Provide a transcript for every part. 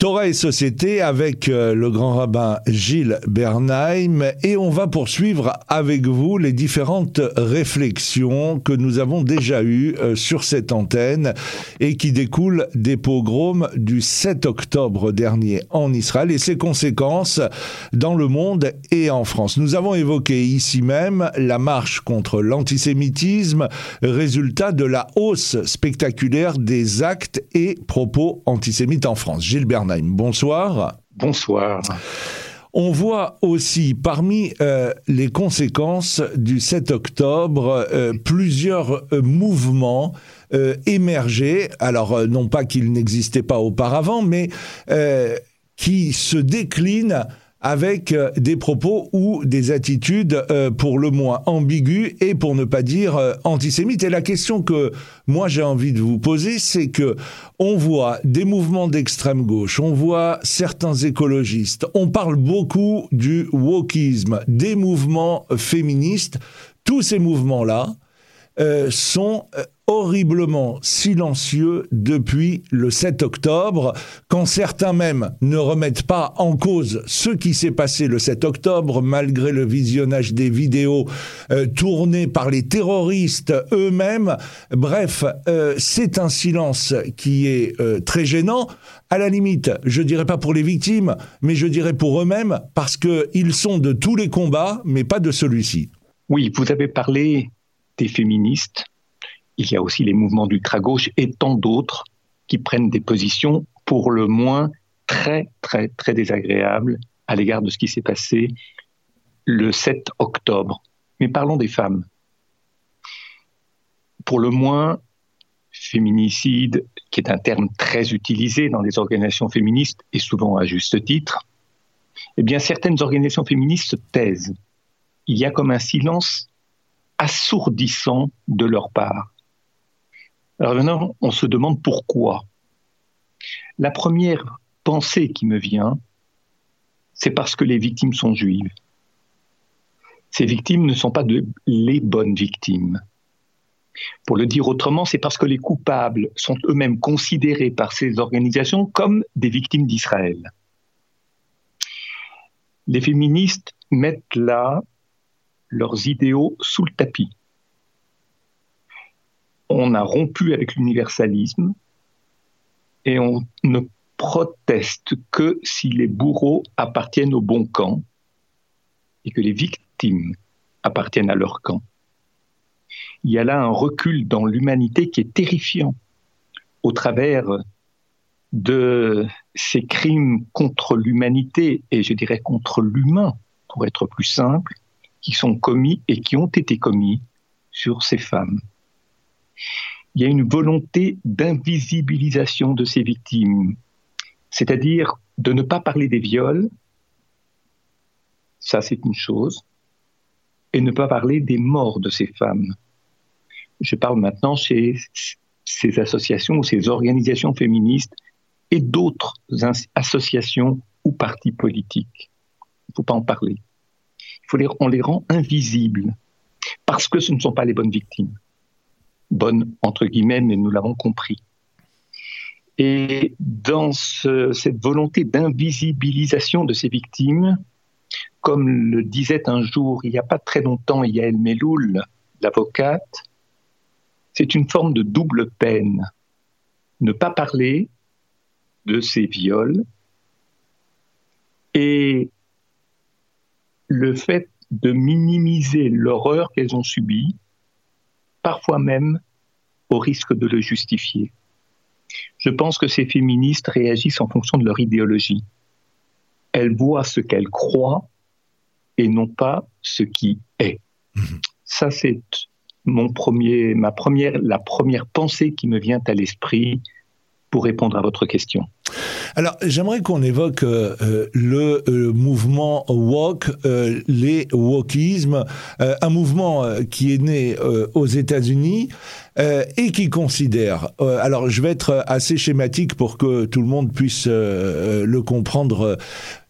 Torah et Société avec euh, le grand rabbin Gilles Bernheim et on va poursuivre avec vous les différentes réflexions que nous avons déjà eues euh, sur cette antenne et qui découlent des pogroms du 7 octobre dernier en Israël et ses conséquences dans le monde et en France. Nous avons évoqué ici même la marche contre l'antisémitisme, résultat de la hausse spectaculaire des actes et propos antisémites en France. Gilles Bernheim Bonsoir. Bonsoir. On voit aussi parmi euh, les conséquences du 7 octobre euh, plusieurs euh, mouvements émerger, alors non pas qu'ils n'existaient pas auparavant, mais qui se déclinent avec euh, des propos ou des attitudes euh, pour le moins ambiguës et pour ne pas dire euh, antisémites. Et la question que moi j'ai envie de vous poser, c'est que on voit des mouvements d'extrême gauche, on voit certains écologistes, on parle beaucoup du wokisme, des mouvements féministes. Tous ces mouvements-là sont horriblement silencieux depuis le 7 octobre, quand certains même ne remettent pas en cause ce qui s'est passé le 7 octobre, malgré le visionnage des vidéos euh, tournées par les terroristes eux-mêmes. Bref, euh, c'est un silence qui est euh, très gênant. À la limite, je dirais pas pour les victimes, mais je dirais pour eux-mêmes, parce qu'ils sont de tous les combats, mais pas de celui-ci. Oui, vous avez parlé des féministes il y a aussi les mouvements d'ultra-gauche et tant d'autres qui prennent des positions pour le moins très, très, très désagréables à l'égard de ce qui s'est passé le 7 octobre. Mais parlons des femmes. Pour le moins, féminicide, qui est un terme très utilisé dans les organisations féministes et souvent à juste titre, eh bien, certaines organisations féministes se taisent. Il y a comme un silence assourdissant de leur part. Alors maintenant, on se demande pourquoi. La première pensée qui me vient, c'est parce que les victimes sont juives. Ces victimes ne sont pas les bonnes victimes. Pour le dire autrement, c'est parce que les coupables sont eux-mêmes considérés par ces organisations comme des victimes d'Israël. Les féministes mettent là leurs idéaux sous le tapis on a rompu avec l'universalisme et on ne proteste que si les bourreaux appartiennent au bon camp et que les victimes appartiennent à leur camp. Il y a là un recul dans l'humanité qui est terrifiant au travers de ces crimes contre l'humanité et je dirais contre l'humain, pour être plus simple, qui sont commis et qui ont été commis sur ces femmes il y a une volonté d'invisibilisation de ces victimes, c'est-à-dire de ne pas parler des viols, ça c'est une chose, et ne pas parler des morts de ces femmes. Je parle maintenant chez ces associations ou ces organisations féministes et d'autres associations ou partis politiques. Il ne faut pas en parler. On les rend invisibles parce que ce ne sont pas les bonnes victimes bonne entre guillemets, mais nous l'avons compris. Et dans cette volonté d'invisibilisation de ces victimes, comme le disait un jour, il n'y a pas très longtemps, Yael Meloul, l'avocate, c'est une forme de double peine. Ne pas parler de ces viols et le fait de minimiser l'horreur qu'elles ont subie parfois même au risque de le justifier. Je pense que ces féministes réagissent en fonction de leur idéologie. Elles voient ce qu'elles croient et non pas ce qui est. Mhm. Ça, c'est mon premier, ma première, la première pensée qui me vient à l'esprit pour répondre à votre question. Alors, j'aimerais qu'on évoque euh, euh, le euh, mouvement woke, les wokismes, un mouvement qui est né aux États-Unis et qui considère, alors je vais être assez schématique pour que tout le monde puisse le comprendre,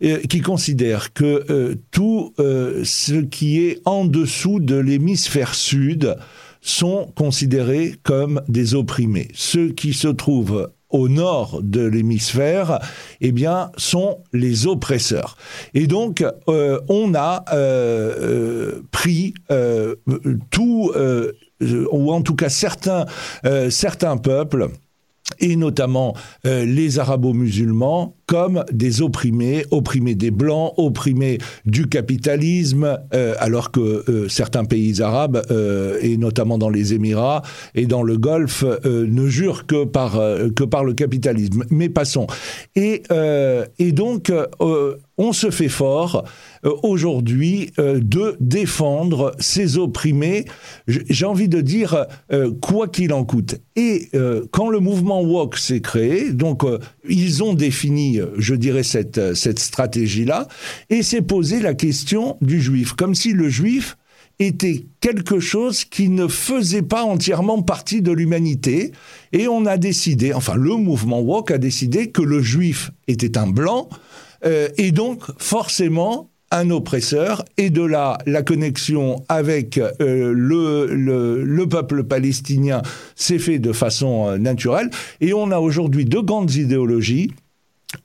qui considère que tout ce qui est en dessous de l'hémisphère sud sont considérés comme des opprimés. Ceux qui se trouvent au nord de l'hémisphère, eh bien, sont les oppresseurs. Et donc, euh, on a euh, euh, pris tout, ou en tout cas certains, certains peuples, et notamment les arabo-musulmans, comme des opprimés, opprimés des blancs, opprimés du capitalisme, euh, alors que euh, certains pays arabes, euh, et notamment dans les Émirats et dans le Golfe, ne jurent que par, que par le capitalisme. Mais passons. Et, et donc, on se fait fort aujourd'hui de défendre ces opprimés, j'ai envie de dire, quoi qu'il en coûte. Et quand le mouvement woke s'est créé, donc ils ont défini euh, je dirais, cette, euh, cette stratégie-là, et s'est posé la question du juif, comme si le juif était quelque chose qui ne faisait pas entièrement partie de l'humanité. Et on a décidé, enfin le mouvement woke a décidé que le juif était un blanc, euh, et donc forcément un oppresseur, et de là la connexion avec le, le, le, peuple palestinien s'est fait de façon naturelle, et on a aujourd'hui deux grandes idéologies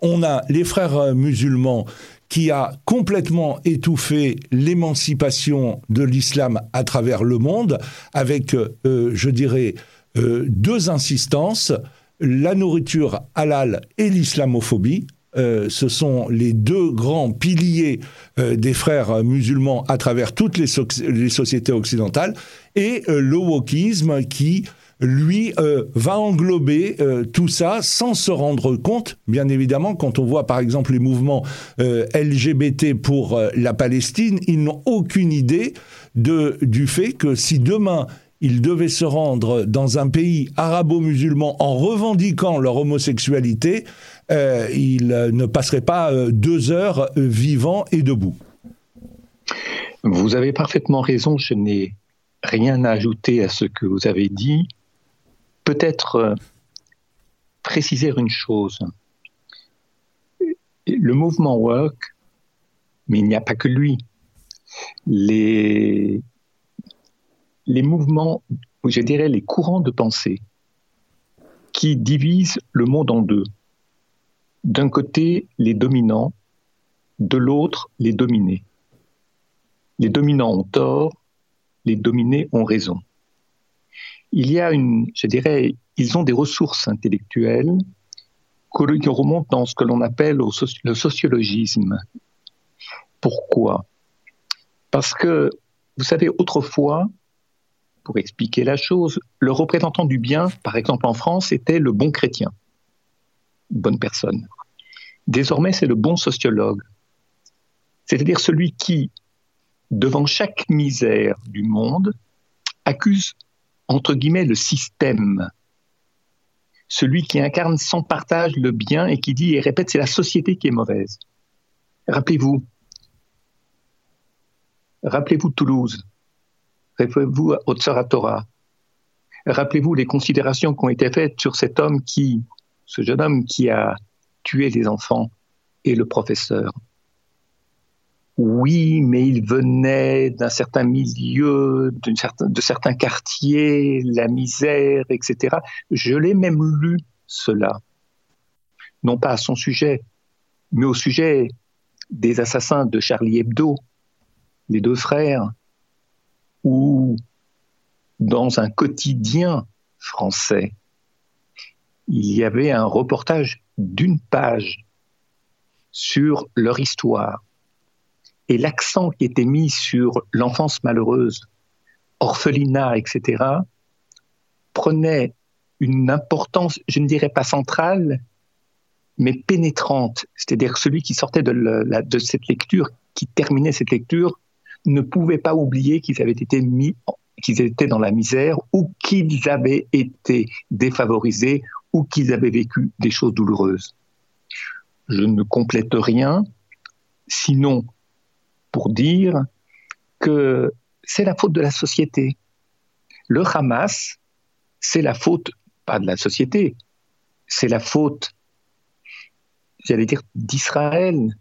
on a les frères euh, musulmans qui a complètement étouffé l'émancipation de l'islam à travers le monde, avec, euh, je dirais, euh, deux insistances, la nourriture halal et l'islamophobie. Ce sont les deux grands piliers des frères musulmans à travers toutes les, sociétés occidentales, et le wokisme qui lui, euh, va englober euh, tout ça sans se rendre compte, bien évidemment, quand on voit par exemple les mouvements euh, LGBT pour la Palestine, ils n'ont aucune idée du fait que si demain ils devaient se rendre dans un pays arabo-musulman en revendiquant leur homosexualité, ils ne passeraient pas deux heures vivants et debout. Vous avez parfaitement raison, je n'ai rien à ajouter à ce que vous avez dit peut-être euh, préciser une chose. Le mouvement work, mais il n'y a pas que lui. Les, les mouvements, je dirais les courants de pensée, qui divisent le monde en deux. D'un côté, les dominants, de l'autre, les dominés. Les dominants ont tort, les dominés ont raison il y a une, je dirais, ils ont des ressources intellectuelles qui remontent dans ce que l'on appelle le sociologisme. Pourquoi? Parce que, vous savez, autrefois, pour expliquer la chose, le représentant du bien, par exemple en France, était le bon chrétien, bonne personne. Désormais, c'est le bon sociologue, c'est-à-dire celui qui, devant chaque misère du monde, accuse entre guillemets, le système. Celui qui incarne sans partage le bien et qui dit et répète, c'est la société qui est mauvaise. Rappelez-vous, rappelez-vous Toulouse, rappelez-vous Otsarat rappelez-vous les considérations qui ont été faites sur cet homme qui, ce jeune homme qui a tué les enfants et le professeur. Oui, mais il venait d'un certain milieu, de certains quartiers, la misère, etc. Je l'ai même lu cela, non pas à son sujet, mais au sujet des assassins de Charlie Hebdo, les deux frères, ou dans un quotidien français, il y avait un reportage d'une page sur leur histoire et l'accent qui était mis sur l'enfance malheureuse, orphelinat, etc., prenait une importance, je ne dirais pas centrale, mais pénétrante. C'est-à-dire celui qui sortait de, de, cette lecture, qui terminait cette lecture, ne pouvait pas oublier qu'ils avaient été mis, qu'ils étaient dans la misère, ou qu'ils avaient été défavorisés, ou qu'ils avaient vécu des choses douloureuses. Je ne complète rien, sinon pour dire que c'est la faute de la société. Le Hamas, c'est la faute, pas de la société, c'est la faute, j'allais dire, d'Israël,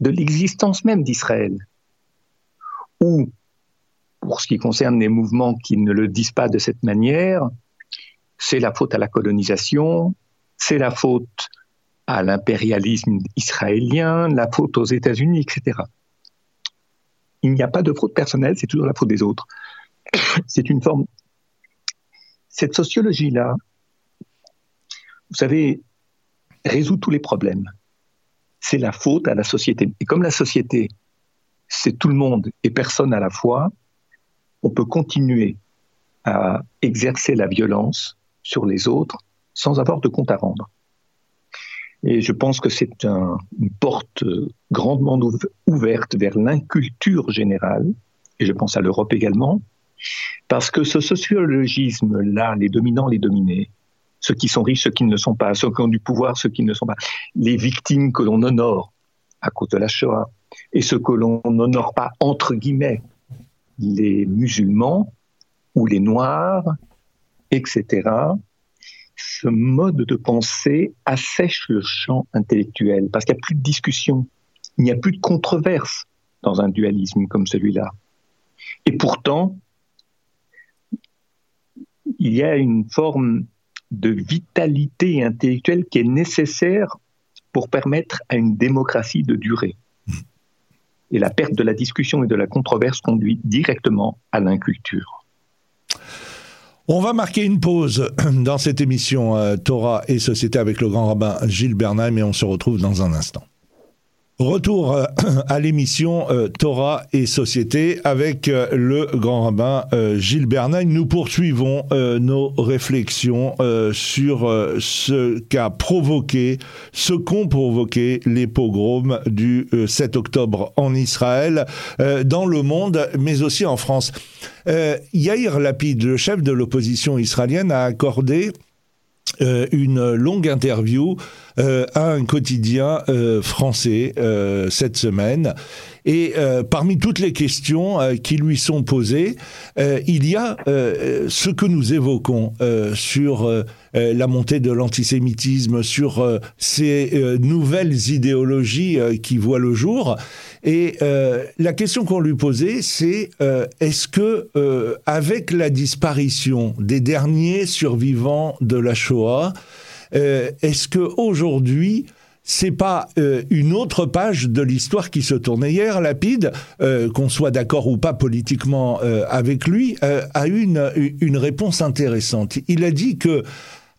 de l'existence même d'Israël. Ou, pour ce qui concerne les mouvements qui ne le disent pas de cette manière, c'est la faute à la colonisation, c'est la faute à l'impérialisme israélien, la faute aux États-Unis, etc. Il n'y a pas de faute personnelle, c'est toujours la faute des autres. C'est une forme. Cette sociologie-là, vous savez, résout tous les problèmes. C'est la faute à la société. Et comme la société, c'est tout le monde et personne à la fois, on peut continuer à exercer la violence sur les autres sans avoir de compte à rendre. Et je pense que c'est une porte grandement ouverte vers l'inculture générale, et je pense à l'Europe également, parce que ce sociologisme-là, les dominants, les dominés, ceux qui sont riches, ceux qui ne le sont pas, ceux qui ont du pouvoir, ceux qui ne le sont pas, les victimes que l'on honore à cause de la Shoah, et ceux que l'on n'honore pas, entre guillemets, les musulmans ou les noirs, etc., ce mode de pensée assèche le champ intellectuel, parce qu'il n'y a plus de discussion, il n'y a plus de controverse dans un dualisme comme celui-là. Et pourtant, il y a une forme de vitalité intellectuelle qui est nécessaire pour permettre à une démocratie de durer. Et la perte de la discussion et de la controverse conduit directement à l'inculture. On va marquer une pause dans cette émission euh, Torah et Société avec le grand rabbin Gilles Bernheim et on se retrouve dans un instant. Retour euh, à l'émission euh, Torah et Société avec euh, le grand rabbin Gilles Bernheim. Nous poursuivons nos réflexions sur ce qu'a provoqué, ce qu'ont provoqué les pogroms du 7 octobre en Israël, dans le monde, mais aussi en France. Yair Lapid, le chef de l'opposition israélienne, a accordé euh, une longue interview euh, à un quotidien euh, français cette semaine. Et parmi toutes les questions qui lui sont posées, il y a ce que nous évoquons sur la montée de l'antisémitisme, sur ces nouvelles idéologies qui voient le jour. Et euh, la question qu'on lui posait, c'est euh, est-ce que, euh, avec la disparition des derniers survivants de la Shoah, est-ce que aujourd'hui c'est pas une autre page de l'histoire qui se tourne. Hier, Lapide, qu'on soit d'accord ou pas politiquement avec lui, a eu une, réponse intéressante. Il a dit que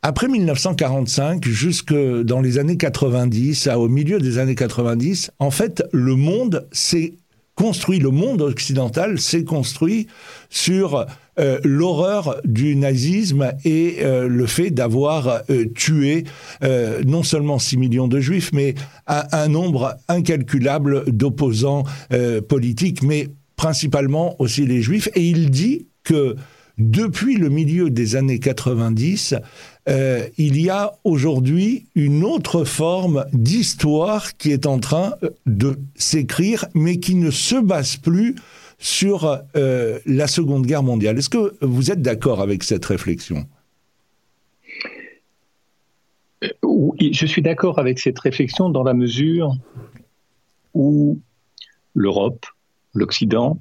après 1945, jusque dans les années 90, au milieu des années 90, en fait, le monde s'est construit, le monde occidental s'est construit sur euh, l'horreur du nazisme et euh, le fait d'avoir euh, tué non seulement 6 millions de juifs, mais un, un nombre incalculable d'opposants politiques, mais principalement aussi les juifs. Et il dit que depuis le milieu des années 90, euh, il y a aujourd'hui une autre forme d'histoire qui est en train euh, de s'écrire, mais qui ne se base plus sur euh, la Seconde Guerre mondiale. Est-ce que vous êtes d'accord avec cette réflexion? Je suis d'accord avec cette réflexion dans la mesure où l'Europe, l'Occident,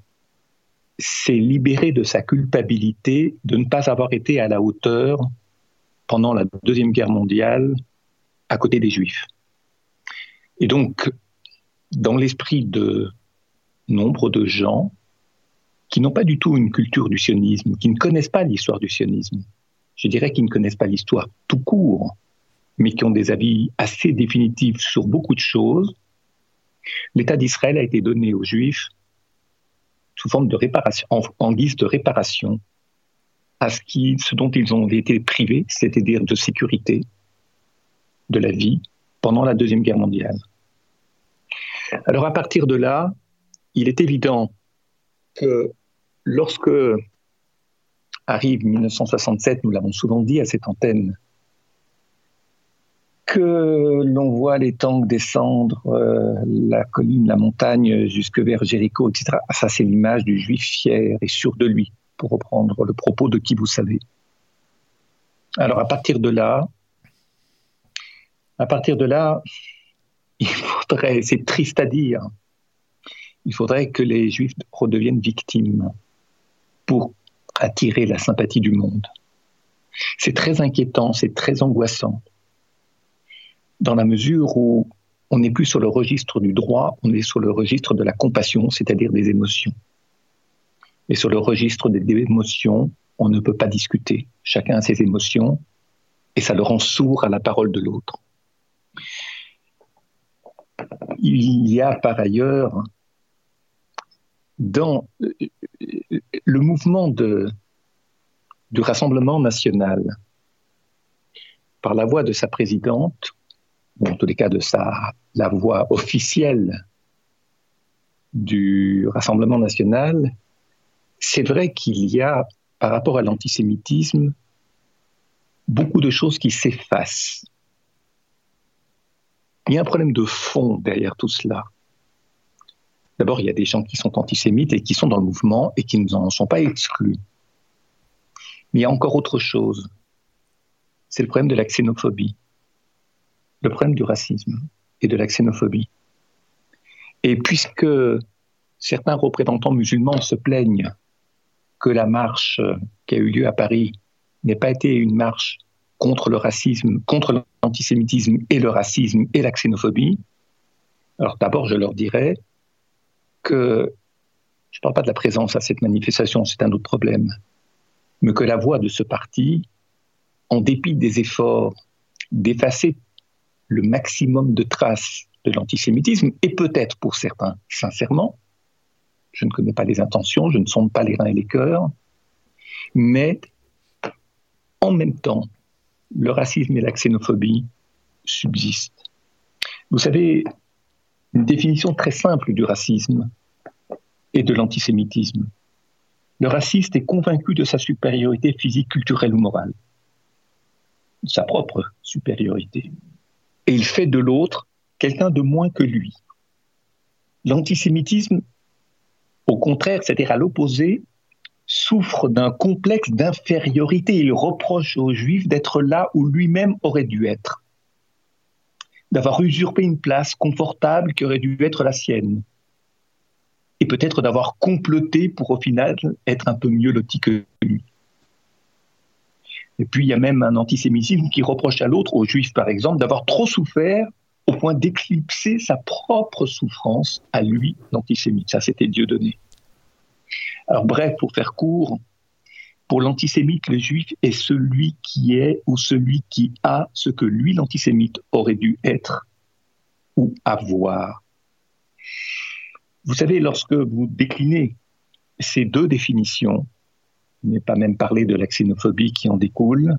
s'est libéré de sa culpabilité de ne pas avoir été à la hauteur pendant la Deuxième Guerre mondiale à côté des Juifs. Et donc, dans l'esprit de nombre de gens qui n'ont pas du tout une culture du sionisme, qui ne connaissent pas l'histoire du sionisme, je dirais qu'ils ne connaissent pas l'histoire tout court, mais qui ont des avis assez définitifs sur beaucoup de choses, l'État d'Israël a été donné aux Juifs sous forme de réparation, en guise de réparation à ce, qui, ce dont ils ont été privés, c'est-à-dire de sécurité, de la vie, pendant la Deuxième Guerre mondiale. Alors à partir de là, il est évident que lorsque arrive 1967, nous l'avons souvent dit à cette antenne, que l'on voit les tanks descendre euh, la colline, la montagne jusque vers Jéricho, etc. Ça, c'est l'image du juif fier et sûr de lui pour reprendre le propos de qui vous savez. Alors à partir de là, à partir de là, il faudrait, c'est triste à dire, il faudrait que les Juifs redeviennent victimes pour attirer la sympathie du monde. C'est très inquiétant, c'est très angoissant. Dans la mesure où on n'est plus sur le registre du droit, on est sur le registre de la compassion, c'est-à-dire des émotions. Et sur le registre des émotions, on ne peut pas discuter. Chacun a ses émotions et ça le rend sourd à la parole de l'autre. Il y a par ailleurs dans le mouvement de, du Rassemblement national, par la voix de sa présidente, ou en tous les cas de sa, la voix officielle du Rassemblement national, c'est vrai qu'il y a, par rapport à l'antisémitisme, beaucoup de choses qui s'effacent. Il y a un problème de fond derrière tout cela. D'abord, il y a des gens qui sont antisémites et qui sont dans le mouvement et qui n'en sont pas exclus. Mais il y a encore autre chose. C'est le problème de la xénophobie, le problème du racisme et de la xénophobie. Et puisque certains représentants musulmans se plaignent que la marche qui a eu lieu à Paris n'ait pas été une marche contre le racisme, contre l'antisémitisme et le racisme et la xénophobie, alors d'abord je leur dirais que, je ne parle pas de la présence à cette manifestation, c'est un autre problème, mais que la voix de ce parti, en dépit des efforts d'effacer le maximum de traces de l'antisémitisme, et peut-être pour certains, sincèrement, je ne connais pas les intentions, je ne sonde pas les reins et les cœurs, mais en même temps, le racisme et la xénophobie subsistent. Vous savez, une définition très simple du racisme et de l'antisémitisme. Le raciste est convaincu de sa supériorité physique, culturelle ou morale, sa propre supériorité. Et il fait de l'autre quelqu'un de moins que lui. L'antisémitisme, au contraire, c'est-à-dire à, l'opposé, souffre d'un complexe d'infériorité. Il reproche aux Juifs d'être là où lui-même aurait dû être d'avoir usurpé une place confortable qui aurait dû être la sienne, et peut-être d'avoir comploté pour au final être un peu mieux loti que lui. Et puis il y a même un antisémitisme qui reproche à l'autre, aux juifs par exemple, d'avoir trop souffert au point d'éclipser sa propre souffrance à lui, l'antisémite. Ça, c'était Dieu donné. Alors bref, pour faire court, pour l'antisémite, le juif est celui qui est ou celui qui a ce que lui, l'antisémite, aurait dû être ou avoir. Vous savez, lorsque vous déclinez ces deux définitions, je n'ai pas même parlé de la xénophobie qui en découle,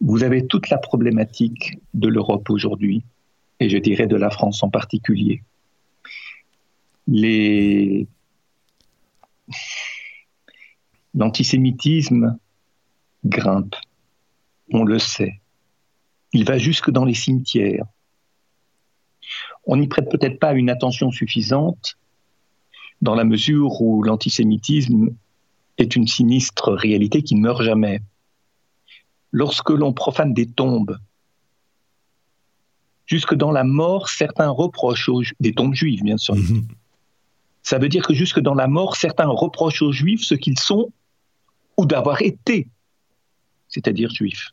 vous avez toute la problématique de l'Europe aujourd'hui, et je dirais de la France en particulier. L'antisémitisme grimpe, on le sait. Il va jusque dans les cimetières. On n'y prête peut-être pas une attention suffisante dans la mesure où l'antisémitisme est une sinistre réalité qui ne meurt jamais. Lorsque l'on profane des tombes, jusque dans la mort, certains reprochent aux des tombes juives, bien sûr. Mhm. Ça veut dire que jusque dans la mort, certains reprochent aux juifs ce qu'ils sont ou d'avoir été, c'est-à-dire juif.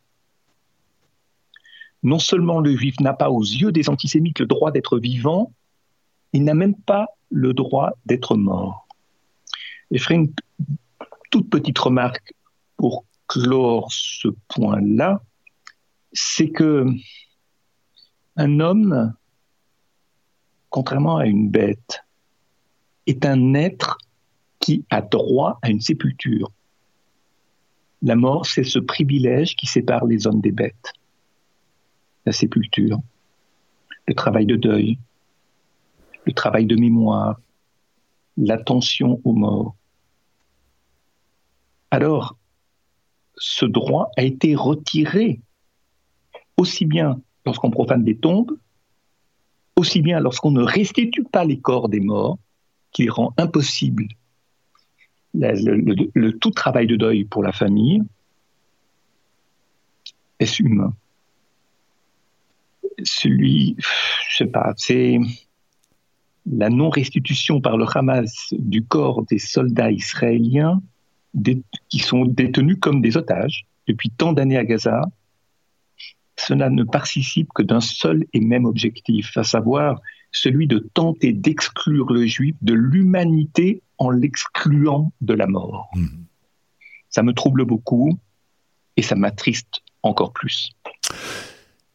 Non seulement le juif n'a pas aux yeux des antisémites le droit d'être vivant, il n'a même pas le droit d'être mort. Toute petite remarque pour clore ce point-là, c'est que un homme, contrairement à une bête, est un être qui a droit à une sépulture. La mort, c'est ce privilège qui sépare les hommes des bêtes. La sépulture, le travail de deuil, le travail de mémoire, l'attention aux morts. Alors, ce droit a été retiré aussi bien lorsqu'on profane des tombes, aussi bien lorsqu'on ne restitue pas les corps des morts, qui rend impossible le, tout travail de deuil pour la famille est humain? Celui, je sais pas, c'est la non-restitution par le Hamas du corps des soldats israéliens qui sont détenus comme des otages depuis tant d'années à Gaza cela ne participe que d'un seul et même objectif, à savoir celui de tenter d'exclure le juif de l'humanité en l'excluant de la mort. Mmh. Ça me trouble beaucoup et ça m'attriste encore plus.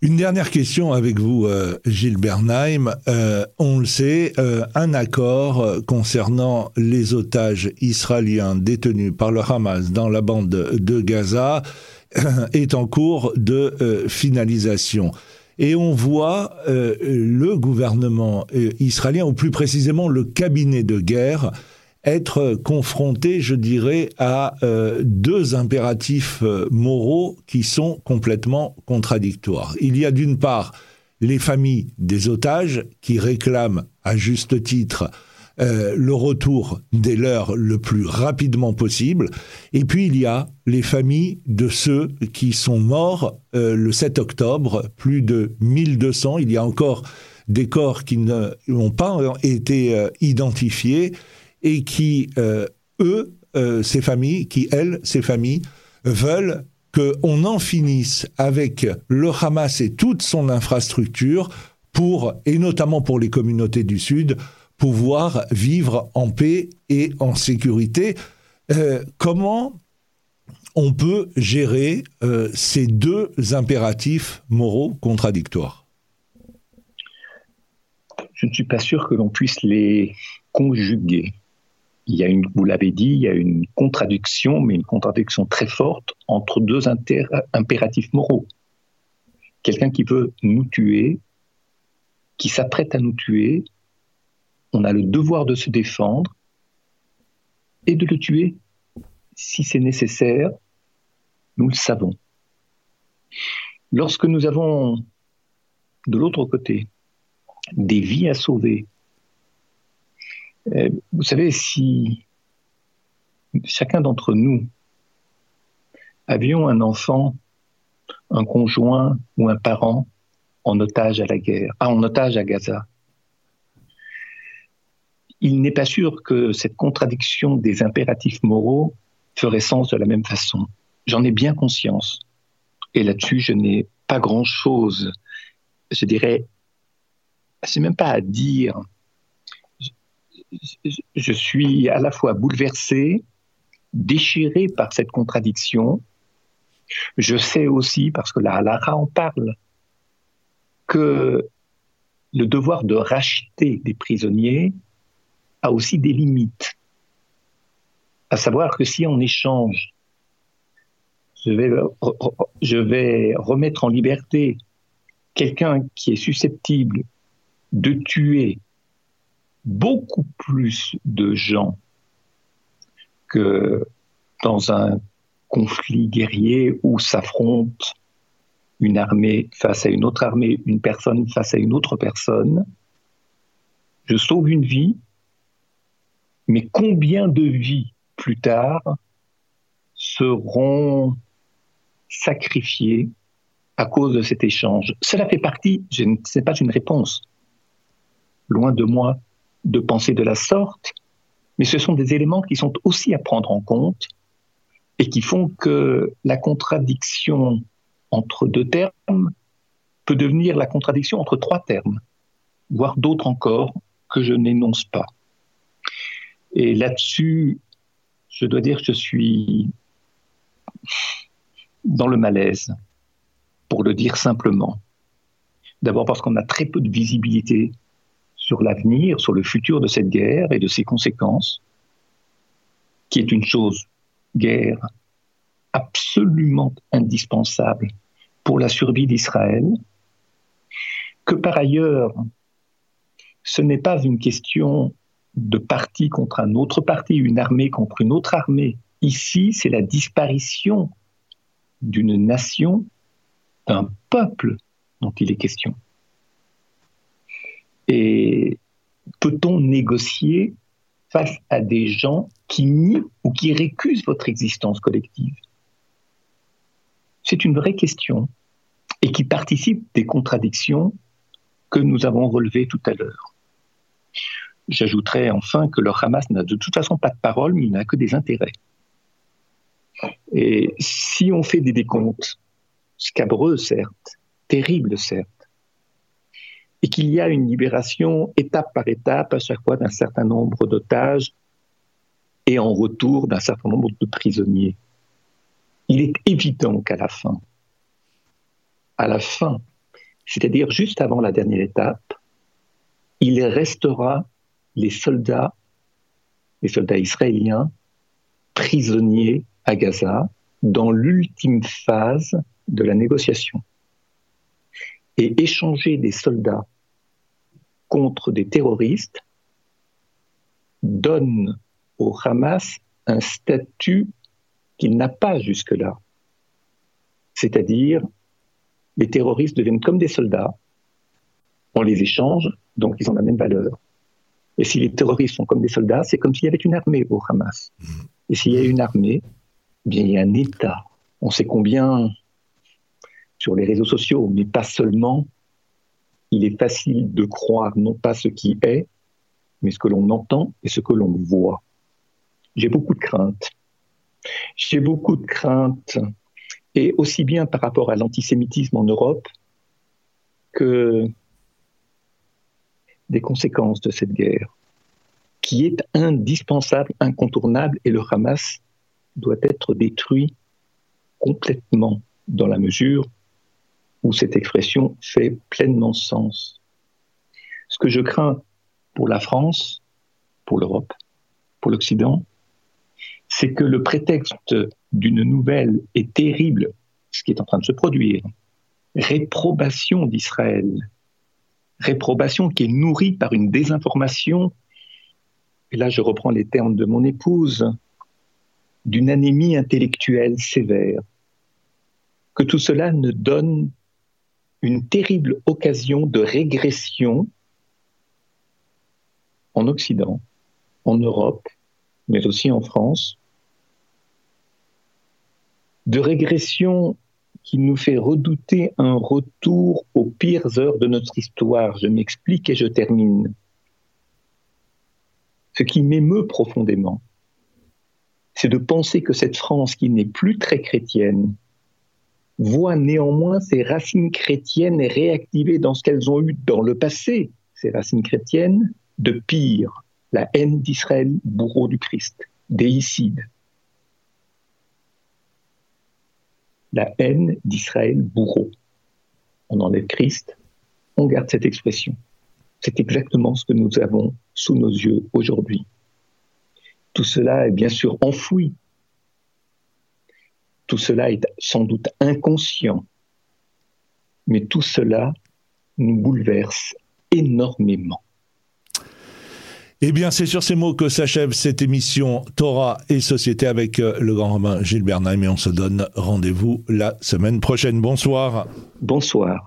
Une dernière question avec vous, euh, Gilles Bernheim. Euh, on le sait, euh, un accord concernant les otages israéliens détenus par le Hamas dans la bande de Gaza est en cours de finalisation. Et on voit le gouvernement israélien, ou plus précisément le cabinet de guerre, être confronté, je dirais, à euh, deux impératifs euh, moraux qui sont complètement contradictoires. Il y a d'une part les familles des otages qui réclament à juste titre euh, le retour des leurs le plus rapidement possible. Et puis il y a les familles de ceux qui sont morts le 7 octobre, plus de 1200. Il y a encore des corps qui n'ont pas été identifiés et qui, euh, eux, euh, ces familles, qui, elles, ces familles, veulent qu'on en finisse avec le Hamas et toute son infrastructure pour, et notamment pour les communautés du Sud, pouvoir vivre en paix et en sécurité. Euh, comment on peut gérer ces deux impératifs moraux contradictoires? Je ne suis pas sûr que l'on puisse les conjuguer il y a vous l'avez dit, il y a une contradiction, mais une contradiction très forte entre deux impératifs moraux. Quelqu'un qui veut nous tuer, qui s'apprête à nous tuer, on a le devoir de se défendre et de le tuer si c'est nécessaire, nous le savons. Lorsque nous avons de l'autre côté des vies à sauver, vous savez, si chacun d'entre nous avions un enfant, un conjoint ou un parent en otage à la guerre, ah, en otage à Gaza, il n'est pas sûr que cette contradiction des impératifs moraux ferait sens de la même façon. J'en ai bien conscience. Et là-dessus, je n'ai pas grand-chose, je dirais, c'est même pas à dire, je suis à la fois bouleversé, déchiré par cette contradiction. Je sais aussi, parce que la Halara en parle, que le devoir de racheter des prisonniers a aussi des limites. À savoir que si en échange, je vais, je vais remettre en liberté quelqu'un qui est susceptible de tuer beaucoup plus de gens que dans un conflit guerrier où s'affronte une armée face à une autre armée, une personne face à une autre personne. Je sauve une vie, mais combien de vies plus tard seront sacrifiées à cause de cet échange? Cela fait partie, ce n'est pas une réponse, loin de moi, de penser de la sorte, mais ce sont des éléments qui sont aussi à prendre en compte et qui font que la contradiction entre deux termes peut devenir la contradiction entre trois termes, voire d'autres encore que je n'énonce pas. Et là-dessus, je dois dire que je suis dans le malaise, pour le dire simplement. D'abord parce qu'on a très peu de visibilité sur l'avenir, sur le futur de cette guerre et de ses conséquences, qui est une chose, guerre, absolument indispensable pour la survie d'Israël, que par ailleurs, ce n'est pas une question de parti contre un autre parti, une armée contre une autre armée. Ici, c'est la disparition d'une nation, d'un peuple dont il est question. Et peut-on négocier face à des gens qui nient ou qui récusent votre existence collective? C'est une vraie question et qui participe des contradictions que nous avons relevées tout à l'heure. J'ajouterai enfin que le Hamas n'a de toute façon pas de parole, mais il n'a que des intérêts. Et si on fait des décomptes, scabreux certes, terrible certes, et qu'il y a une libération étape par étape à chaque fois d'un certain nombre d'otages et en retour d'un certain nombre de prisonniers. Il est évident qu'à la fin, à la fin, c'est-à-dire juste avant la dernière étape, il restera les soldats, les soldats israéliens, prisonniers à Gaza dans l'ultime phase de la négociation. Et échanger des soldats contre des terroristes donne au Hamas un statut qu'il n'a pas jusque-là. C'est-à-dire, les terroristes deviennent comme des soldats, on les échange, donc ils ont la même valeur. Et si les terroristes sont comme des soldats, c'est comme s'il y avait une armée au Hamas. Et s'il y a une armée, eh bien il y a un État. On sait combien sur les réseaux sociaux, mais pas seulement. Il est facile de croire non pas ce qui est, mais ce que l'on entend et ce que l'on voit. J'ai beaucoup de craintes. J'ai beaucoup de craintes, et aussi bien par rapport à l'antisémitisme en Europe que des conséquences de cette guerre, qui est indispensable, incontournable, et le Hamas doit être détruit complètement dans la mesure où cette expression fait pleinement sens. Ce que je crains pour la France, pour l'Europe, pour l'Occident, c'est que le prétexte d'une nouvelle et terrible, ce qui est en train de se produire, réprobation d'Israël, réprobation qui est nourrie par une désinformation, et là je reprends les termes de mon épouse, d'une anémie intellectuelle sévère, que tout cela ne donne une terrible occasion de régression en Occident, en Europe, mais aussi en France, de régression qui nous fait redouter un retour aux pires heures de notre histoire. Je m'explique et je termine. Ce qui m'émeut profondément, c'est de penser que cette France qui n'est plus très chrétienne voit néanmoins ses racines chrétiennes réactivées dans ce qu'elles ont eu dans le passé, ces racines chrétiennes, de pire, la haine d'Israël, bourreau du Christ, déicide, la haine d'Israël bourreau. On enlève Christ, on garde cette expression. C'est exactement ce que nous avons sous nos yeux aujourd'hui. Tout cela est bien sûr enfoui. Tout cela est sans doute inconscient. Mais tout cela nous bouleverse énormément. Eh bien, c'est sur ces mots que s'achève cette émission Torah et Société avec euh, le grand rabbin Gilles Bernheim et on se donne rendez-vous la semaine prochaine. Bonsoir. Bonsoir.